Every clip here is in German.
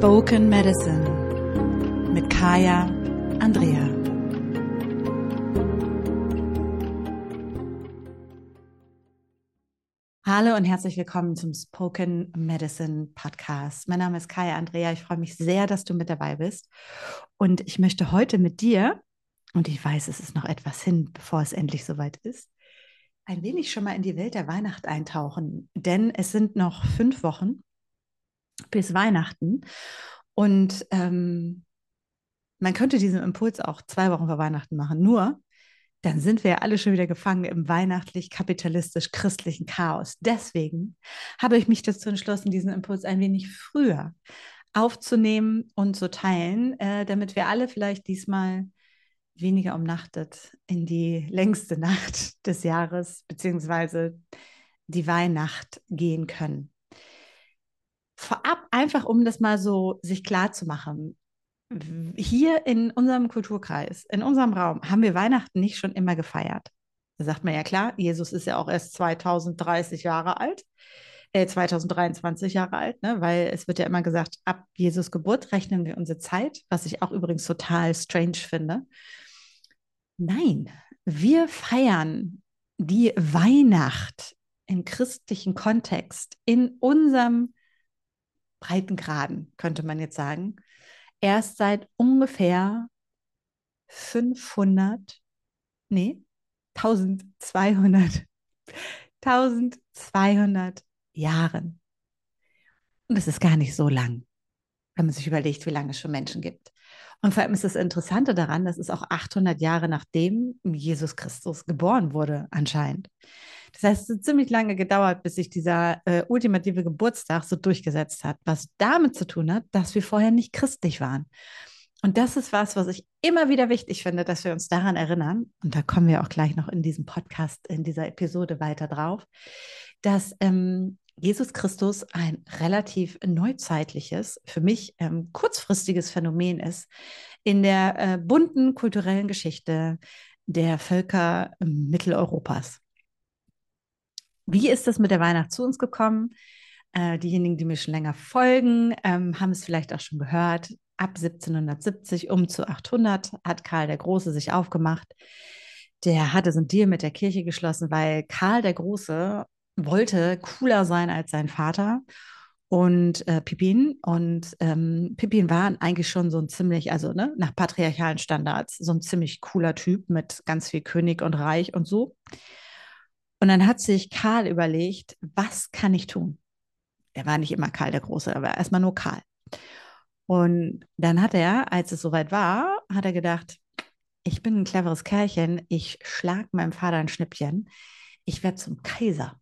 Spoken Medicine mit Kaya Andrea. Hallo und herzlich willkommen zum Spoken Medicine Podcast. Mein Name ist Kaya Andrea. Ich freue mich sehr, dass du mit dabei bist. Und ich möchte heute mit dir, und ich weiß, es ist noch etwas hin, bevor es endlich soweit ist, ein wenig schon mal in die Welt der Weihnacht eintauchen. Denn es sind noch fünf Wochen bis Weihnachten. Und ähm, man könnte diesen Impuls auch zwei Wochen vor Weihnachten machen. Nur, dann sind wir ja alle schon wieder gefangen im weihnachtlich-kapitalistisch-christlichen Chaos. Deswegen habe ich mich dazu entschlossen, diesen Impuls ein wenig früher aufzunehmen und zu teilen, äh, damit wir alle vielleicht diesmal weniger umnachtet in die längste Nacht des Jahres beziehungsweise die Weihnacht gehen können vorab einfach, um das mal so sich klar zu machen. Hier in unserem Kulturkreis, in unserem Raum, haben wir Weihnachten nicht schon immer gefeiert. Da sagt man ja klar, Jesus ist ja auch erst 2030 Jahre alt, äh, 2023 Jahre alt, ne? weil es wird ja immer gesagt, ab Jesus Geburt rechnen wir unsere Zeit, was ich auch übrigens total strange finde. Nein, wir feiern die Weihnacht im christlichen Kontext in unserem Breitengraden, könnte man jetzt sagen, erst seit ungefähr 500, nee, 1200, 1200 Jahren. Und das ist gar nicht so lang, wenn man sich überlegt, wie lange es schon Menschen gibt. Und vor allem ist das Interessante daran, dass es auch 800 Jahre nachdem Jesus Christus geboren wurde, anscheinend. Das heißt, es hat ziemlich lange gedauert, bis sich dieser äh, ultimative Geburtstag so durchgesetzt hat, was damit zu tun hat, dass wir vorher nicht christlich waren. Und das ist was, was ich immer wieder wichtig finde, dass wir uns daran erinnern. Und da kommen wir auch gleich noch in diesem Podcast, in dieser Episode weiter drauf, dass ähm, Jesus Christus ein relativ neuzeitliches, für mich ähm, kurzfristiges Phänomen ist in der äh, bunten kulturellen Geschichte der Völker äh, Mitteleuropas. Wie ist das mit der Weihnacht zu uns gekommen? Äh, diejenigen, die mir schon länger folgen, ähm, haben es vielleicht auch schon gehört. Ab 1770 um zu 800 hat Karl der Große sich aufgemacht. Der hatte so einen Deal mit der Kirche geschlossen, weil Karl der Große wollte cooler sein als sein Vater und äh, Pippin. Und ähm, Pippin war eigentlich schon so ein ziemlich, also ne, nach patriarchalen Standards, so ein ziemlich cooler Typ mit ganz viel König und Reich und so. Und dann hat sich Karl überlegt, was kann ich tun? Er war nicht immer Karl der Große, aber erstmal nur Karl. Und dann hat er, als es soweit war, hat er gedacht, ich bin ein cleveres Kerlchen, ich schlage meinem Vater ein Schnippchen, ich werde zum Kaiser.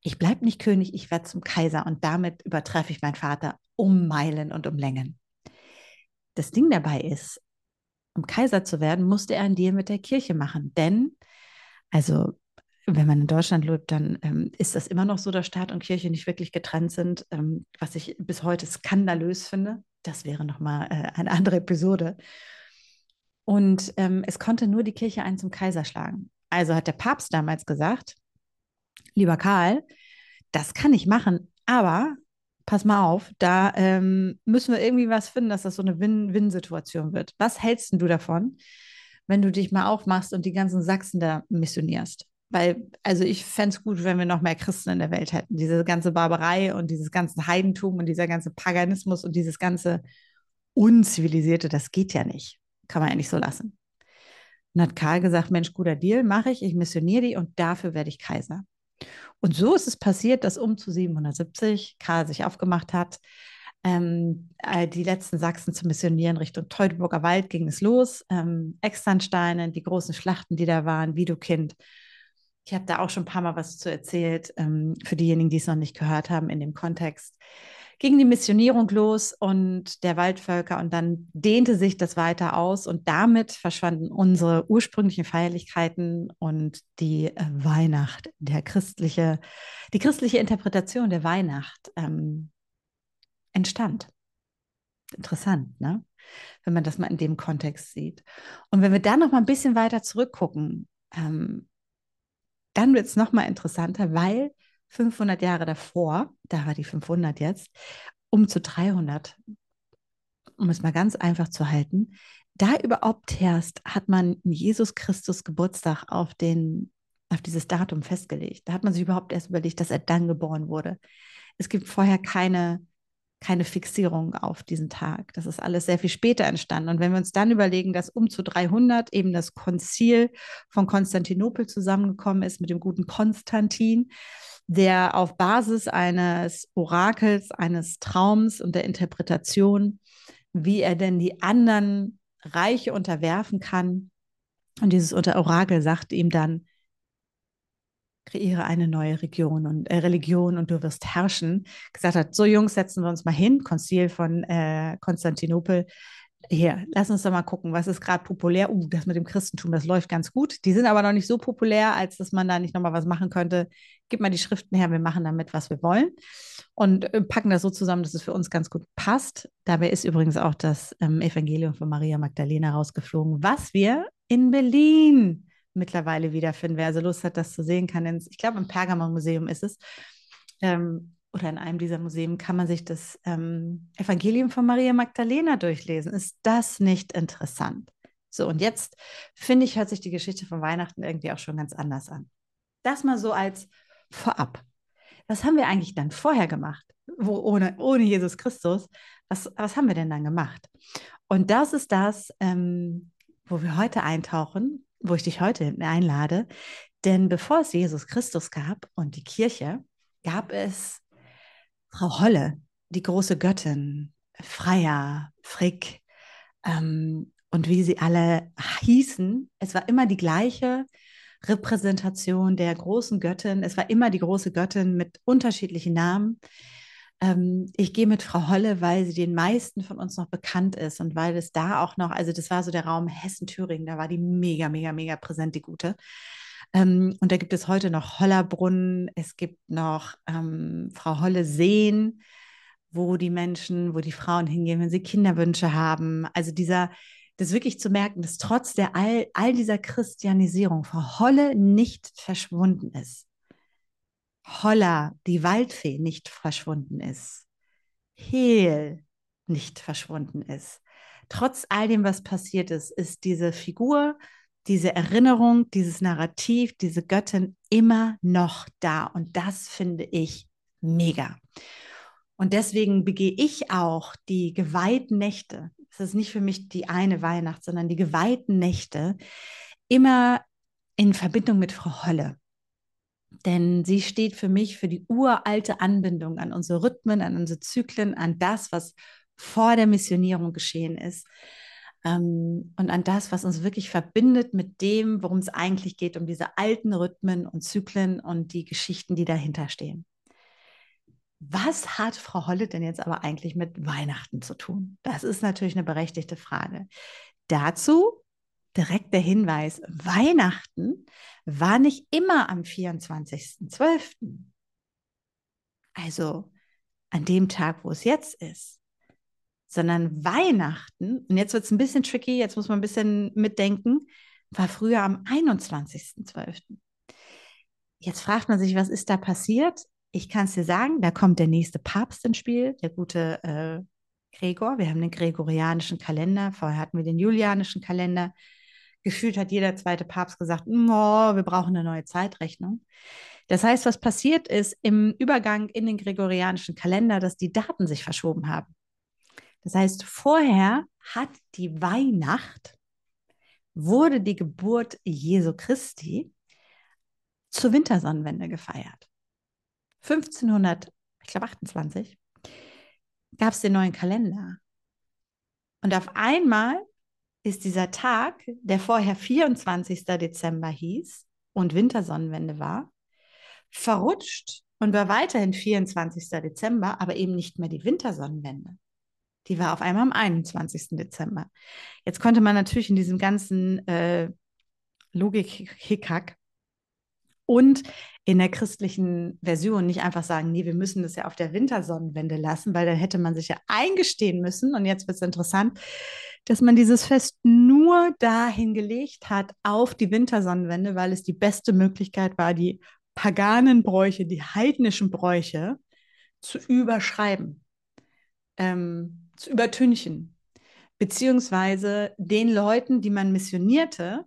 Ich bleibe nicht König, ich werde zum Kaiser und damit übertreffe ich meinen Vater um Meilen und um Längen. Das Ding dabei ist, um Kaiser zu werden, musste er einen Deal mit der Kirche machen, denn also wenn man in Deutschland lebt, dann ähm, ist das immer noch so, dass Staat und Kirche nicht wirklich getrennt sind, ähm, was ich bis heute skandalös finde. Das wäre nochmal äh, eine andere Episode. Und ähm, es konnte nur die Kirche einen zum Kaiser schlagen. Also hat der Papst damals gesagt, lieber Karl, das kann ich machen, aber pass mal auf, da ähm, müssen wir irgendwie was finden, dass das so eine Win-Win-Situation wird. Was hältst du davon, wenn du dich mal aufmachst und die ganzen Sachsen da missionierst? Weil, also ich fände es gut, wenn wir noch mehr Christen in der Welt hätten. Diese ganze Barbarei und dieses ganze Heidentum und dieser ganze Paganismus und dieses ganze Unzivilisierte, das geht ja nicht. Kann man ja nicht so lassen. Und hat Karl gesagt, Mensch, guter Deal, mache ich, ich missioniere die und dafür werde ich Kaiser. Und so ist es passiert, dass um zu 770 Karl sich aufgemacht hat, ähm, äh, die letzten Sachsen zu missionieren. Richtung Teutoburger Wald ging es los. Ähm, Externsteine, die großen Schlachten, die da waren, Widukind. Ich habe da auch schon ein paar Mal was zu erzählt, ähm, für diejenigen, die es noch nicht gehört haben in dem Kontext ging die Missionierung los und der Waldvölker und dann dehnte sich das weiter aus und damit verschwanden unsere ursprünglichen Feierlichkeiten und die äh, Weihnacht, der christliche, die christliche Interpretation der Weihnacht ähm, entstand. Interessant, ne? Wenn man das mal in dem Kontext sieht. Und wenn wir dann noch mal ein bisschen weiter zurückgucken, ähm, dann wird es noch mal interessanter, weil 500 Jahre davor, da war die 500 jetzt, um zu 300 um es mal ganz einfach zu halten, da überhaupt erst hat man Jesus Christus Geburtstag auf, den, auf dieses Datum festgelegt. Da hat man sich überhaupt erst überlegt, dass er dann geboren wurde. Es gibt vorher keine, keine Fixierung auf diesen Tag. Das ist alles sehr viel später entstanden. Und wenn wir uns dann überlegen, dass um zu 300 eben das Konzil von Konstantinopel zusammengekommen ist mit dem guten Konstantin, der auf Basis eines Orakels, eines Traums und der Interpretation, wie er denn die anderen Reiche unterwerfen kann. Und dieses Orakel sagt ihm dann, kreiere eine neue Region und äh, Religion und du wirst herrschen. Gesagt hat, so Jungs, setzen wir uns mal hin, Konzil von äh, Konstantinopel. Hier, lass uns doch mal gucken, was ist gerade populär. Uh, das mit dem Christentum, das läuft ganz gut. Die sind aber noch nicht so populär, als dass man da nicht nochmal was machen könnte. Gib mal die Schriften her, wir machen damit, was wir wollen. Und äh, packen das so zusammen, dass es für uns ganz gut passt. Dabei ist übrigens auch das ähm, Evangelium von Maria Magdalena rausgeflogen, was wir in Berlin mittlerweile wiederfinden. Wer also Lust hat, das zu sehen, kann ins, ich glaube, im Pergamon-Museum ist es. Ähm, oder in einem dieser Museen kann man sich das ähm, Evangelium von Maria Magdalena durchlesen. Ist das nicht interessant? So, und jetzt finde ich, hört sich die Geschichte von Weihnachten irgendwie auch schon ganz anders an. Das mal so als vorab. Was haben wir eigentlich dann vorher gemacht? Wo, ohne, ohne Jesus Christus, was, was haben wir denn dann gemacht? Und das ist das, ähm, wo wir heute eintauchen, wo ich dich heute einlade. Denn bevor es Jesus Christus gab und die Kirche, gab es Frau Holle, die große Göttin, Freya, Frick ähm, und wie sie alle hießen. Es war immer die gleiche Repräsentation der großen Göttin. Es war immer die große Göttin mit unterschiedlichen Namen. Ähm, ich gehe mit Frau Holle, weil sie den meisten von uns noch bekannt ist und weil es da auch noch, also das war so der Raum Hessen-Thüringen, da war die mega, mega, mega präsent, die Gute. Ähm, und da gibt es heute noch Hollerbrunnen, es gibt noch ähm, Frau Holle Seen, wo die Menschen, wo die Frauen hingehen, wenn sie Kinderwünsche haben. Also dieser, das wirklich zu merken, dass trotz der all, all dieser Christianisierung Frau Holle nicht verschwunden ist. Holla, die Waldfee, nicht verschwunden ist. Hehl nicht verschwunden ist. Trotz all dem, was passiert ist, ist diese Figur diese Erinnerung, dieses Narrativ, diese Göttin immer noch da. Und das finde ich mega. Und deswegen begehe ich auch die geweihten Nächte. Es ist nicht für mich die eine Weihnacht, sondern die geweihten Nächte immer in Verbindung mit Frau Holle. Denn sie steht für mich für die uralte Anbindung an unsere Rhythmen, an unsere Zyklen, an das, was vor der Missionierung geschehen ist ähm, und an das, was uns wirklich verbindet mit dem, worum es eigentlich geht, um diese alten Rhythmen und Zyklen und die Geschichten, die dahinter stehen. Was hat Frau Holle denn jetzt aber eigentlich mit Weihnachten zu tun? Das ist natürlich eine berechtigte Frage. Dazu direkt der Hinweis, Weihnachten war nicht immer am 24.12. Also an dem Tag, wo es jetzt ist sondern Weihnachten, und jetzt wird es ein bisschen tricky, jetzt muss man ein bisschen mitdenken, war früher am 21.12. Jetzt fragt man sich, was ist da passiert? Ich kann es dir sagen, da kommt der nächste Papst ins Spiel, der gute äh, Gregor. Wir haben den gregorianischen Kalender, vorher hatten wir den julianischen Kalender. Gefühlt hat jeder zweite Papst gesagt, wir brauchen eine neue Zeitrechnung. Das heißt, was passiert ist im Übergang in den gregorianischen Kalender, dass die Daten sich verschoben haben. Das heißt, vorher hat die Weihnacht, wurde die Geburt Jesu Christi zur Wintersonnenwende gefeiert. 1500, ich glaube 28, gab es den neuen Kalender. Und auf einmal ist dieser Tag, der vorher 24. Dezember hieß und Wintersonnenwende war, verrutscht und war weiterhin 24. Dezember, aber eben nicht mehr die Wintersonnenwende. Die war auf einmal am 21. Dezember. Jetzt konnte man natürlich in diesem ganzen äh, Logik-Hickhack und in der christlichen Version nicht einfach sagen, nee, wir müssen das ja auf der Wintersonnenwende lassen, weil dann hätte man sich ja eingestehen müssen. Und jetzt wird es interessant, dass man dieses Fest nur dahin gelegt hat auf die Wintersonnenwende, weil es die beste Möglichkeit war, die paganen Bräuche, die heidnischen Bräuche zu überschreiben. Ähm, zu übertünchen. beziehungsweise den Leuten, die man missionierte,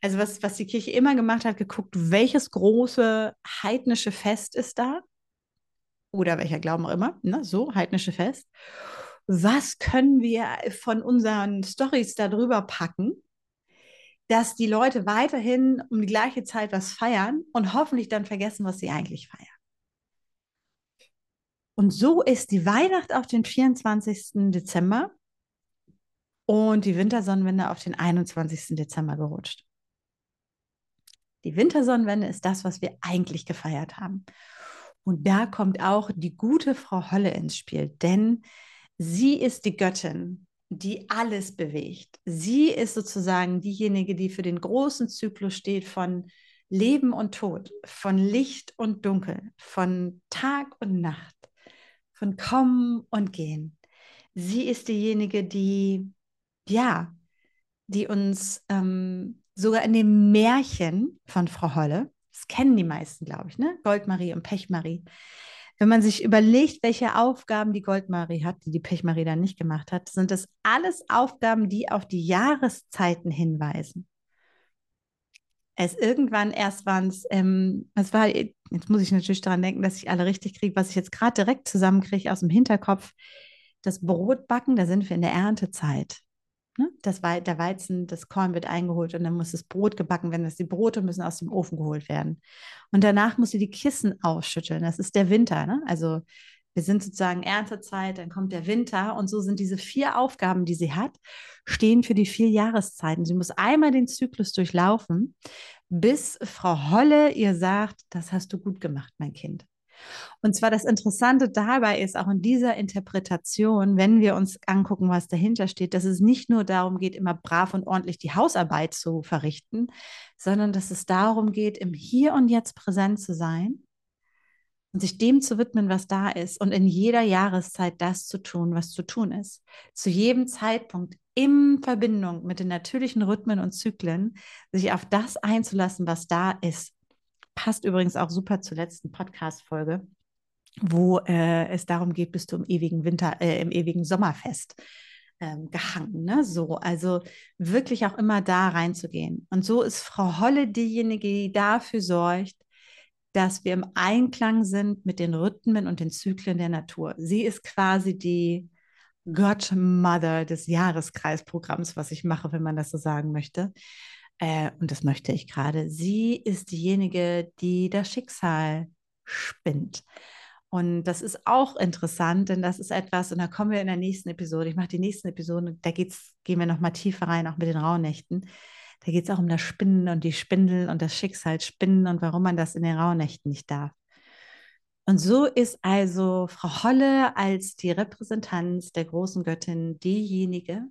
also was, was die Kirche immer gemacht hat, geguckt, welches große heidnische Fest ist da oder welcher Glauben auch immer, ne? so heidnische Fest. Was können wir von unseren Stories darüber packen, dass die Leute weiterhin um die gleiche Zeit was feiern und hoffentlich dann vergessen, was sie eigentlich feiern. Und so ist die Weihnacht auf den 24. Dezember und die Wintersonnenwende auf den 21. Dezember gerutscht. Die Wintersonnenwende ist das, was wir eigentlich gefeiert haben. Und da kommt auch die gute Frau Holle ins Spiel, denn sie ist die Göttin, die alles bewegt. Sie ist sozusagen diejenige, die für den großen Zyklus steht von Leben und Tod, von Licht und Dunkel, von Tag und Nacht, von Kommen und Gehen. Sie ist diejenige, die, ja, die uns ähm, sogar in dem Märchen von Frau Holle, das kennen die meisten, glaube ich, ne? Goldmarie und Pechmarie. Wenn man sich überlegt, welche Aufgaben die Goldmarie hat, die die Pechmarie dann nicht gemacht hat, sind das alles Aufgaben, die auf die Jahreszeiten hinweisen. Es irgendwann erst waren es, ähm, es war, jetzt muss ich natürlich daran denken, dass ich alle richtig kriege, was ich jetzt gerade direkt zusammenkriege aus dem Hinterkopf. Das Brotbacken, da sind wir in der Erntezeit. Ne? Das We der Weizen, das Korn wird eingeholt und dann muss das Brot gebacken werden. Das die Brote müssen aus dem Ofen geholt werden. Und danach muss sie die Kissen ausschütteln. Das ist der Winter. Ne? Also wir sind sozusagen Erntezeit, dann kommt der Winter und so sind diese vier Aufgaben, die sie hat, stehen für die vier Jahreszeiten. Sie muss einmal den Zyklus durchlaufen, bis Frau Holle ihr sagt, das hast du gut gemacht, mein Kind. Und zwar das Interessante dabei ist auch in dieser Interpretation, wenn wir uns angucken, was dahinter steht, dass es nicht nur darum geht, immer brav und ordentlich die Hausarbeit zu verrichten, sondern dass es darum geht, im Hier und Jetzt präsent zu sein und sich dem zu widmen, was da ist und in jeder Jahreszeit das zu tun, was zu tun ist. Zu jedem Zeitpunkt in Verbindung mit den natürlichen Rhythmen und Zyklen sich auf das einzulassen, was da ist passt übrigens auch super zur letzten Podcast-Folge, wo äh, es darum geht, bist du im ewigen Winter, äh, im ewigen Sommerfest ähm, gehangen. Ne? So, also wirklich auch immer da reinzugehen. Und so ist Frau Holle diejenige, die dafür sorgt, dass wir im Einklang sind mit den Rhythmen und den Zyklen der Natur. Sie ist quasi die Godmother des Jahreskreisprogramms, was ich mache, wenn man das so sagen möchte äh, und das möchte ich gerade, sie ist diejenige, die das Schicksal spinnt. Und das ist auch interessant, denn das ist etwas, und da kommen wir in der nächsten Episode. Ich mache die nächsten Episoden, da geht's, gehen wir nochmal tiefer rein, auch mit den Rauhnächten. Da geht es auch um das Spinnen und die Spindel und das Schicksal Spinnen und warum man das in den Rauhnächten nicht darf. Und so ist also Frau Holle als die Repräsentanz der großen Göttin diejenige,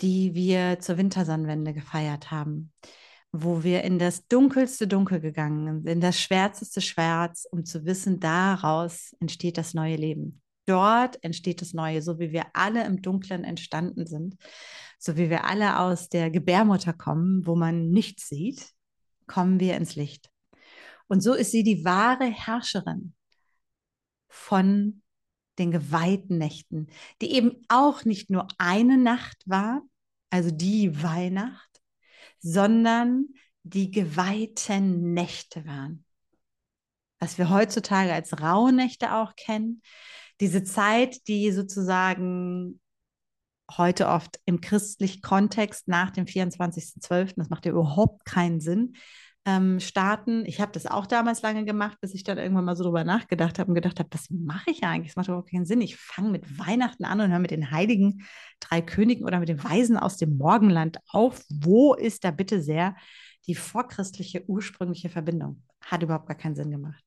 die wir zur Wintersonnenwende gefeiert haben, wo wir in das dunkelste Dunkel gegangen sind, in das schwärzeste Schwarz, um zu wissen, daraus entsteht das neue Leben. Dort entsteht das Neue, so wie wir alle im Dunklen entstanden sind, so wie wir alle aus der Gebärmutter kommen, wo man nichts sieht, kommen wir ins Licht. Und so ist sie die wahre Herrscherin von den geweihten Nächten, die eben auch nicht nur eine Nacht war, also die Weihnacht, sondern die geweihten Nächte waren. Was wir heutzutage als Rauhnächte auch kennen. Diese Zeit, die sozusagen heute oft im christlichen Kontext nach dem 24.12., das macht ja überhaupt keinen Sinn, ähm, starten. Ich habe das auch damals lange gemacht, bis ich dann irgendwann mal so drüber nachgedacht habe und gedacht habe, was mache ich eigentlich? Das macht überhaupt keinen Sinn. Ich fange mit Weihnachten an und höre mit den heiligen drei Königen oder mit den Weisen aus dem Morgenland auf. Wo ist da bitte sehr die vorchristliche ursprüngliche Verbindung? Hat überhaupt gar keinen Sinn gemacht.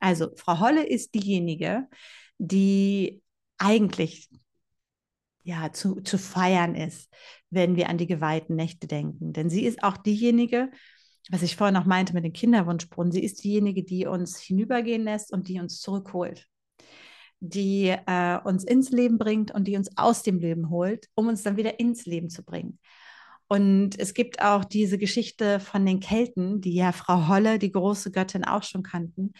Also, Frau Holle ist diejenige, die eigentlich ja, zu, zu feiern ist, wenn wir an die geweihten Nächte denken. Denn sie ist auch diejenige, was ich vorhin noch meinte mit den Kinderwunschbrunnen, sie ist diejenige, die uns hinübergehen lässt und die uns zurückholt, die äh, uns ins Leben bringt und die uns aus dem Leben holt, um uns dann wieder ins Leben zu bringen. Und es gibt auch diese Geschichte von den Kelten, die ja Frau Holle, die große Göttin, auch schon kannten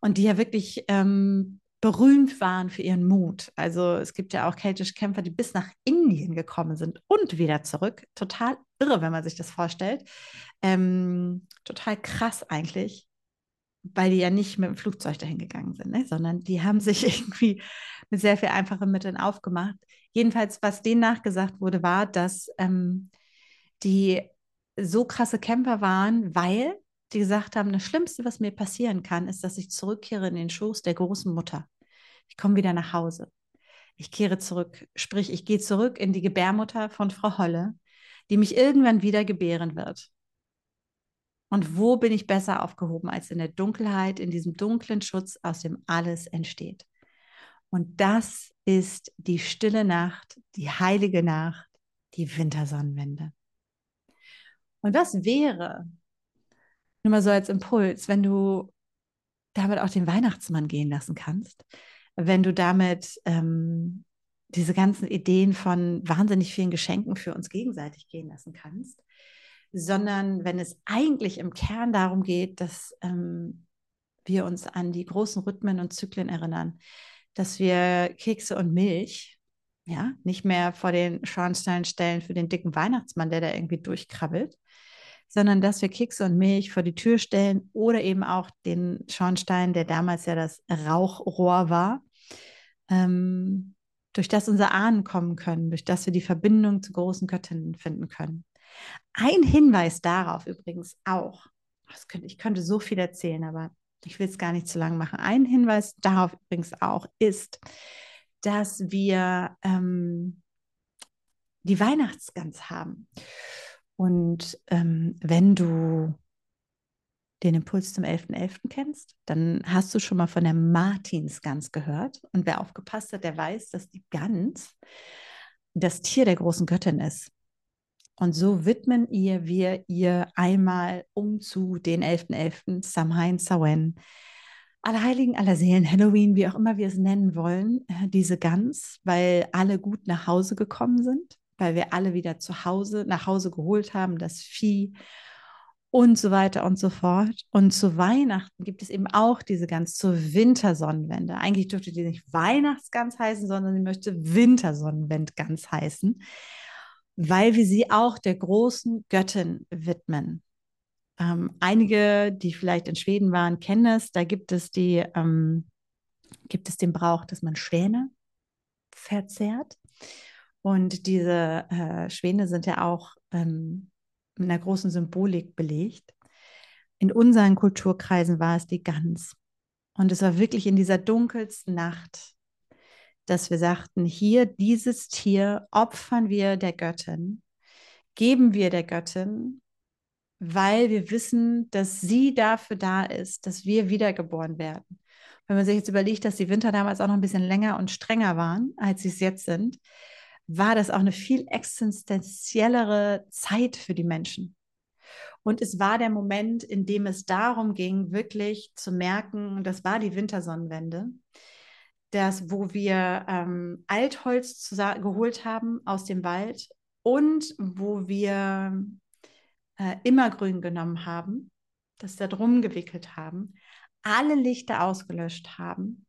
und die ja wirklich ähm, berühmt waren für ihren Mut. Also es gibt ja auch keltische Kämpfer, die bis nach Indien gekommen sind und wieder zurück. Total irre, wenn man sich das vorstellt. Ähm, total krass eigentlich, weil die ja nicht mit dem Flugzeug dahin gegangen sind, ne? sondern die haben sich irgendwie mit sehr viel einfachen Mitteln aufgemacht. Jedenfalls, was denen nachgesagt wurde, war, dass ähm, die so krasse Kämpfer waren, weil die gesagt haben, das Schlimmste, was mir passieren kann, ist, dass ich zurückkehre in den Schoß der großen Mutter. Ich komme wieder nach Hause. Ich kehre zurück, sprich, ich gehe zurück in die Gebärmutter von Frau Holle, die mich irgendwann wieder gebären wird. Und wo bin ich besser aufgehoben als in der Dunkelheit, in diesem dunklen Schutz, aus dem alles entsteht? Und das ist die stille Nacht, die heilige Nacht, die Wintersonnenwende. Und was wäre, nur mal so als Impuls, wenn du damit auch den Weihnachtsmann gehen lassen kannst, wenn du damit ähm, diese ganzen Ideen von wahnsinnig vielen Geschenken für uns gegenseitig gehen lassen kannst, sondern wenn es eigentlich im Kern darum geht, dass ähm, wir uns an die großen Rhythmen und Zyklen erinnern, dass wir Kekse und Milch ja nicht mehr vor den Schornstein stellen für den dicken Weihnachtsmann, der da irgendwie durchkrabbelt, sondern dass wir Kekse und Milch vor die Tür stellen oder eben auch den Schornstein, der damals ja das Rauchrohr war, ähm, durch das unsere Ahnen kommen können, durch das wir die Verbindung zu großen Göttinnen finden können. Ein Hinweis darauf übrigens auch, könnte, ich könnte so viel erzählen, aber ich will es gar nicht zu lang machen. Ein Hinweis darauf übrigens auch ist, dass wir ähm, die Weihnachtsgans haben. Und ähm, wenn du den Impuls zum 11.11. .11. kennst, dann hast du schon mal von der Martinsgans gehört. Und wer aufgepasst hat, der weiß, dass die Gans das Tier der großen Göttin ist. Und so widmen ihr wir ihr einmal um zu den 11.11., .11., Samhain, Samhain, Allerheiligen, Allerseelen, Halloween, wie auch immer wir es nennen wollen, äh, diese Gans, weil alle gut nach Hause gekommen sind weil wir alle wieder zu Hause, nach Hause geholt haben, das Vieh und so weiter und so fort. Und zu Weihnachten gibt es eben auch diese Gans zur Wintersonnenwende. Eigentlich dürfte die nicht Weihnachtsgans heißen, sondern sie möchte Wintersonnenwendgans heißen, weil wir sie auch der großen Göttin widmen. Ähm, einige, die vielleicht in Schweden waren, kennen es. Da gibt es die, ähm, gibt es den Brauch, dass man Schwäne verzehrt. Und diese äh, Schwäne sind ja auch ähm, mit einer großen Symbolik belegt. In unseren Kulturkreisen war es die Gans. Und es war wirklich in dieser dunkelsten Nacht, dass wir sagten, hier dieses Tier opfern wir der Göttin, geben wir der Göttin, weil wir wissen, dass sie dafür da ist, dass wir wiedergeboren werden. Wenn man sich jetzt überlegt, dass die Winter damals auch noch ein bisschen länger und strenger waren, als sie es jetzt sind, war das auch eine viel existenziellere Zeit für die Menschen. Und es war der Moment, in dem es darum ging, wirklich zu merken, das war die Wintersonnenwende, dass wo wir ähm, Altholz geholt haben aus dem Wald und wo wir äh, Immergrün genommen haben, das da drum gewickelt haben, alle Lichter ausgelöscht haben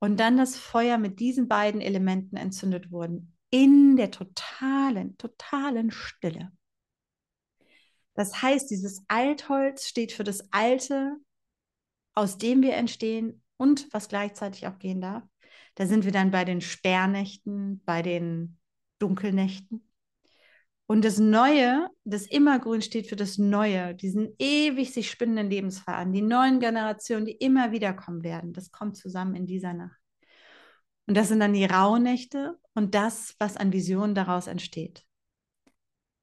und dann das Feuer mit diesen beiden Elementen entzündet wurden in der totalen, totalen Stille. Das heißt, dieses Altholz steht für das Alte, aus dem wir entstehen und was gleichzeitig auch gehen darf. Da sind wir dann bei den Sperrnächten, bei den Dunkelnächten. Und das Neue, das Immergrün steht für das Neue, diesen ewig sich spinnenden Lebensfaden, die neuen Generationen, die immer wieder kommen werden. Das kommt zusammen in dieser Nacht. Und das sind dann die Rauhnächte und das, was an Visionen daraus entsteht.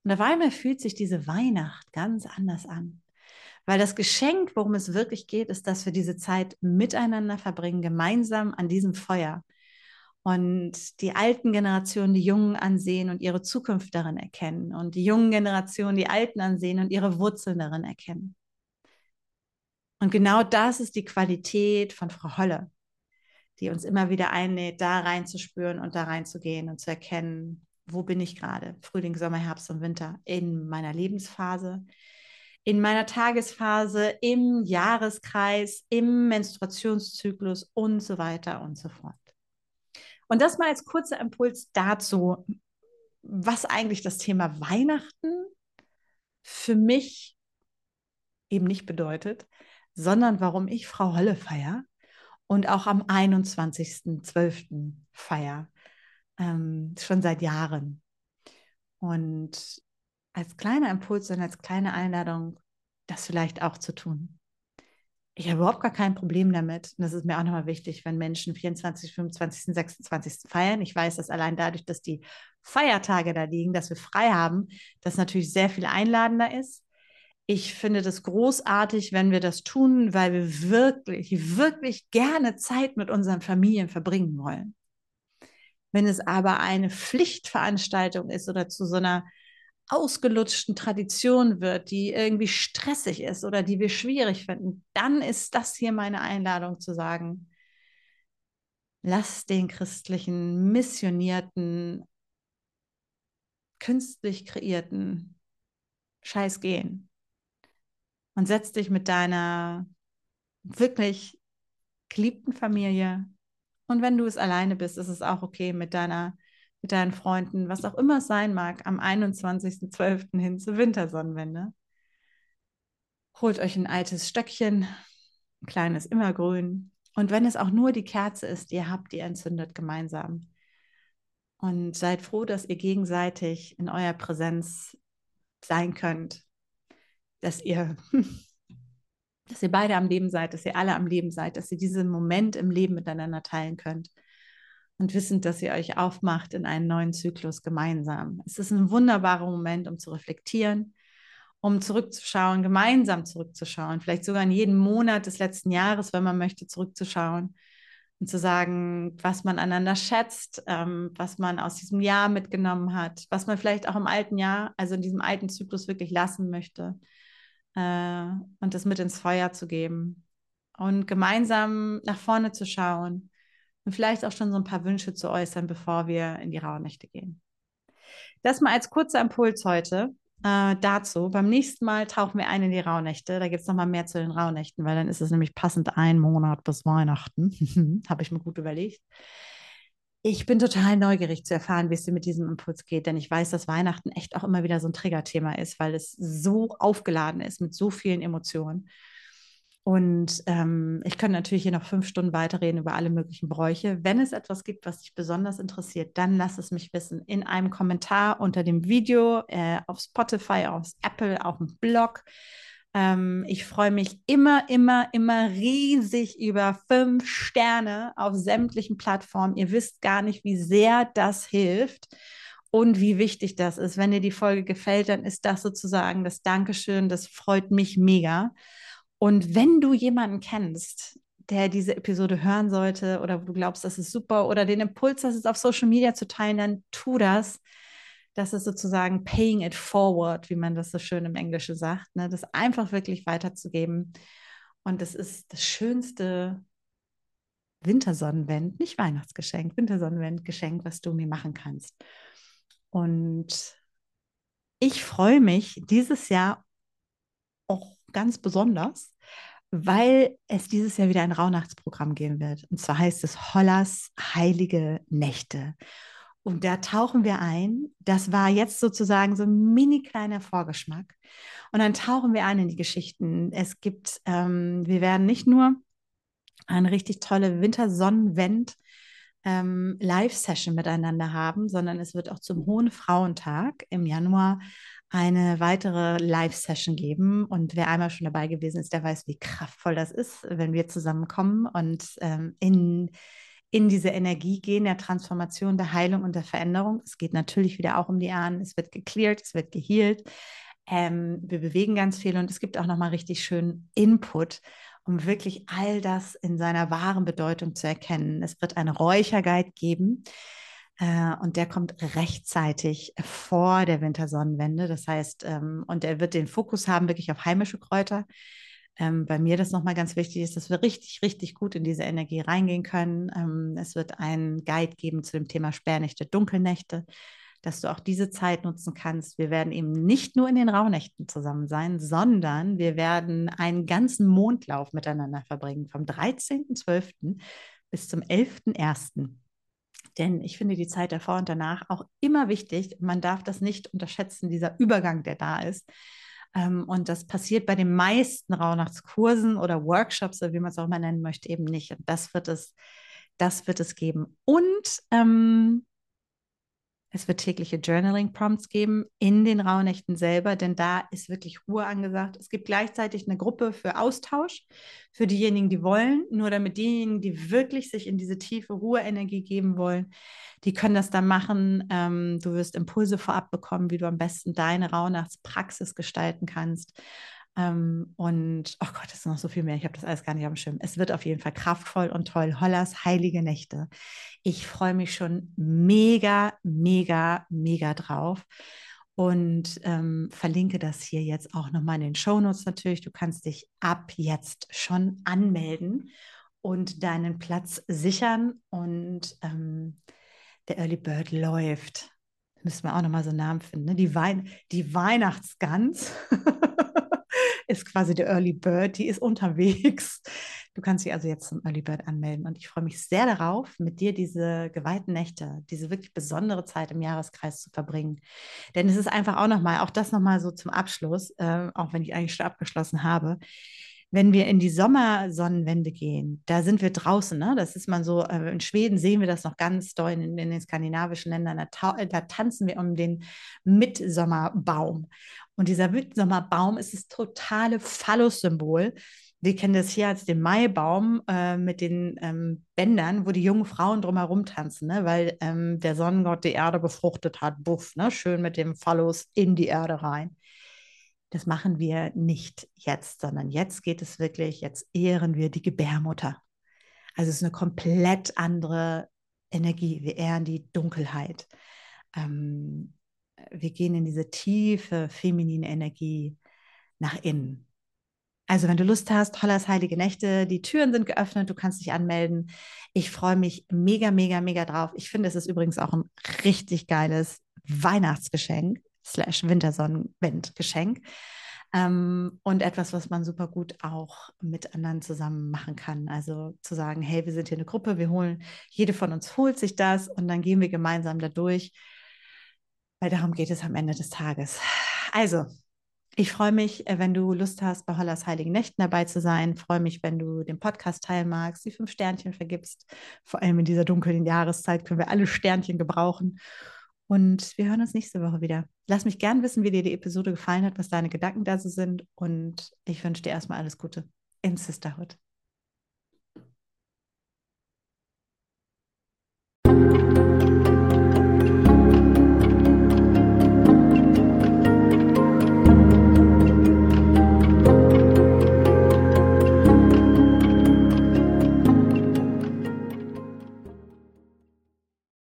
Und auf einmal fühlt sich diese Weihnacht ganz anders an. Weil das Geschenk, worum es wirklich geht, ist, dass wir diese Zeit miteinander verbringen, gemeinsam an diesem Feuer. Und die alten Generationen die Jungen ansehen und ihre Zukunft darin erkennen. Und die jungen Generationen die Alten ansehen und ihre Wurzeln darin erkennen. Und genau das ist die Qualität von Frau Holle die uns immer wieder einlädt, da reinzuspüren und da reinzugehen und zu erkennen, wo bin ich gerade? Frühling, Sommer, Herbst und Winter in meiner Lebensphase, in meiner Tagesphase, im Jahreskreis, im Menstruationszyklus und so weiter und so fort. Und das mal als kurzer Impuls dazu, was eigentlich das Thema Weihnachten für mich eben nicht bedeutet, sondern warum ich Frau Holle feier und auch am 21.12. feier, ähm, schon seit Jahren. Und als kleiner Impuls und als kleine Einladung, das vielleicht auch zu tun. Ich habe überhaupt gar kein Problem damit. Und das ist mir auch nochmal wichtig, wenn Menschen 24., 25., 26. feiern. Ich weiß, dass allein dadurch, dass die Feiertage da liegen, dass wir frei haben, das natürlich sehr viel einladender ist. Ich finde das großartig, wenn wir das tun, weil wir wirklich, wirklich gerne Zeit mit unseren Familien verbringen wollen. Wenn es aber eine Pflichtveranstaltung ist oder zu so einer ausgelutschten Tradition wird, die irgendwie stressig ist oder die wir schwierig finden, dann ist das hier meine Einladung zu sagen, lass den christlichen, missionierten, künstlich kreierten Scheiß gehen und setz dich mit deiner wirklich geliebten Familie und wenn du es alleine bist, ist es auch okay mit deiner mit deinen Freunden, was auch immer es sein mag, am 21.12. hin zur Wintersonnenwende. Holt euch ein altes Stöckchen, ein kleines Immergrün. Und wenn es auch nur die Kerze ist, ihr habt die entzündet gemeinsam. Und seid froh, dass ihr gegenseitig in eurer Präsenz sein könnt, dass ihr, dass ihr beide am Leben seid, dass ihr alle am Leben seid, dass ihr diesen Moment im Leben miteinander teilen könnt und wissend, dass ihr euch aufmacht in einen neuen Zyklus gemeinsam. Es ist ein wunderbarer Moment, um zu reflektieren, um zurückzuschauen, gemeinsam zurückzuschauen, vielleicht sogar in jeden Monat des letzten Jahres, wenn man möchte, zurückzuschauen und zu sagen, was man aneinander schätzt, ähm, was man aus diesem Jahr mitgenommen hat, was man vielleicht auch im alten Jahr, also in diesem alten Zyklus wirklich lassen möchte äh, und das mit ins Feuer zu geben und gemeinsam nach vorne zu schauen und vielleicht auch schon so ein paar Wünsche zu äußern, bevor wir in die Rauhnächte gehen. Das mal als kurzer Impuls heute äh, dazu. Beim nächsten Mal tauchen wir ein in die Rauhnächte. Da gibt es nochmal mehr zu den Rauhnächten, weil dann ist es nämlich passend ein Monat bis Weihnachten. Habe ich mir gut überlegt. Ich bin total neugierig zu erfahren, wie es dir mit diesem Impuls geht, denn ich weiß, dass Weihnachten echt auch immer wieder so ein Triggerthema ist, weil es so aufgeladen ist mit so vielen Emotionen. Und ähm, ich könnte natürlich hier noch fünf Stunden weiterreden über alle möglichen Bräuche. Wenn es etwas gibt, was dich besonders interessiert, dann lass es mich wissen in einem Kommentar unter dem Video äh, auf Spotify, auf Apple, auf dem Blog. Ähm, ich freue mich immer, immer, immer riesig über fünf Sterne auf sämtlichen Plattformen. Ihr wisst gar nicht, wie sehr das hilft und wie wichtig das ist. Wenn dir die Folge gefällt, dann ist das sozusagen das Dankeschön. Das freut mich mega. Und wenn du jemanden kennst, der diese Episode hören sollte oder wo du glaubst, das ist super oder den Impuls hast, es auf Social Media zu teilen, dann tu das. Das ist sozusagen paying it forward, wie man das so schön im Englischen sagt, ne? das einfach wirklich weiterzugeben. Und das ist das schönste Wintersonnenwend, nicht Weihnachtsgeschenk, Wintersonnenwend-Geschenk, was du mir machen kannst. Und ich freue mich dieses Jahr auch ganz besonders, weil es dieses Jahr wieder ein Rauhnachtsprogramm geben wird. Und zwar heißt es Hollas Heilige Nächte. Und da tauchen wir ein. Das war jetzt sozusagen so ein mini kleiner Vorgeschmack. Und dann tauchen wir ein in die Geschichten. Es gibt, ähm, wir werden nicht nur eine richtig tolle Wintersonnenwend ähm, Live-Session miteinander haben, sondern es wird auch zum Hohen Frauentag im Januar eine weitere Live-Session geben. Und wer einmal schon dabei gewesen ist, der weiß, wie kraftvoll das ist, wenn wir zusammenkommen und ähm, in, in diese Energie gehen, der Transformation, der Heilung und der Veränderung. Es geht natürlich wieder auch um die Ahnen. Es wird geklärt, es wird gehealt. Ähm, wir bewegen ganz viel und es gibt auch nochmal richtig schön Input, um wirklich all das in seiner wahren Bedeutung zu erkennen. Es wird einen Räucherguide geben äh, und der kommt rechtzeitig vor der Wintersonnenwende. Das heißt, ähm, und er wird den Fokus haben wirklich auf heimische Kräuter. Ähm, bei mir das nochmal ganz wichtig ist, dass wir richtig, richtig gut in diese Energie reingehen können. Ähm, es wird einen Guide geben zu dem Thema Sperrnächte, Dunkelnächte. dass du auch diese Zeit nutzen kannst. Wir werden eben nicht nur in den Rauhnächten zusammen sein, sondern wir werden einen ganzen Mondlauf miteinander verbringen, vom 13.12. bis zum 11.01. Denn ich finde die Zeit davor und danach auch immer wichtig. Man darf das nicht unterschätzen, dieser Übergang, der da ist. Ähm, und das passiert bei den meisten Rauhnachtskursen oder Workshops, oder wie man es auch mal nennen möchte, eben nicht. Und das wird es, das wird es geben. Und ähm, es wird tägliche Journaling-Prompts geben in den Rauhnächten selber, denn da ist wirklich Ruhe angesagt. Es gibt gleichzeitig eine Gruppe für Austausch für diejenigen, die wollen, nur damit diejenigen, die wirklich sich in diese tiefe Ruheenergie geben wollen, die können das dann machen. Ähm, du wirst Impulse vorab bekommen, wie du am besten deine Rauhnachtspraxis gestalten kannst. Ähm, und, oh Gott, es ist noch so viel mehr. Ich habe das alles gar nicht am Schirm. Es wird auf jeden Fall kraftvoll und toll. Hollers heilige Nächte. Ich freue mich schon mega, mega, mega drauf. Und ähm, verlinke das hier jetzt auch nochmal in den Shownotes natürlich. Du kannst dich ab jetzt schon anmelden und deinen Platz sichern. Und ähm, der Early Bird läuft. Müssen wir auch nochmal so einen Namen finden. Ne? Die, Wein die Weihnachtsgans. ist quasi der Early Bird, die ist unterwegs. Du kannst dich also jetzt zum Early Bird anmelden und ich freue mich sehr darauf, mit dir diese geweihten Nächte, diese wirklich besondere Zeit im Jahreskreis zu verbringen. Denn es ist einfach auch nochmal, auch das nochmal so zum Abschluss, äh, auch wenn ich eigentlich schon abgeschlossen habe, wenn wir in die Sommersonnenwende gehen, da sind wir draußen, ne? das ist man so, äh, in Schweden sehen wir das noch ganz doll, in, in den skandinavischen Ländern, da, da, tanzen wir um den Mitsommerbaum. Und dieser Mitsommerbaum ist das totale Phallus-Symbol. Wir kennen das hier als den Maibaum äh, mit den ähm, Bändern, wo die jungen Frauen drumherum tanzen, ne? weil ähm, der Sonnengott die Erde befruchtet hat, buff, ne? schön mit dem Phallus in die Erde rein. Das machen wir nicht jetzt, sondern jetzt geht es wirklich, jetzt ehren wir die Gebärmutter. Also es ist eine komplett andere Energie. Wir ehren die Dunkelheit. Ähm, wir gehen in diese tiefe feminine Energie nach innen. Also, wenn du Lust hast, Hollers Heilige Nächte, die Türen sind geöffnet, du kannst dich anmelden. Ich freue mich mega, mega, mega drauf. Ich finde, es ist übrigens auch ein richtig geiles Weihnachtsgeschenk slash Wintersonnenwindgeschenk. Ähm, und etwas, was man super gut auch mit anderen zusammen machen kann. Also zu sagen, hey, wir sind hier eine Gruppe, wir holen, jede von uns holt sich das und dann gehen wir gemeinsam da durch, weil darum geht es am Ende des Tages. Also, ich freue mich, äh, wenn du Lust hast, bei Hollas Heiligen Nächten dabei zu sein. Freue mich, wenn du den Podcast teilmagst, die fünf Sternchen vergibst. Vor allem in dieser dunklen Jahreszeit können wir alle Sternchen gebrauchen. Und wir hören uns nächste Woche wieder. Lass mich gern wissen, wie dir die Episode gefallen hat, was deine Gedanken da so sind. Und ich wünsche dir erstmal alles Gute in Sisterhood.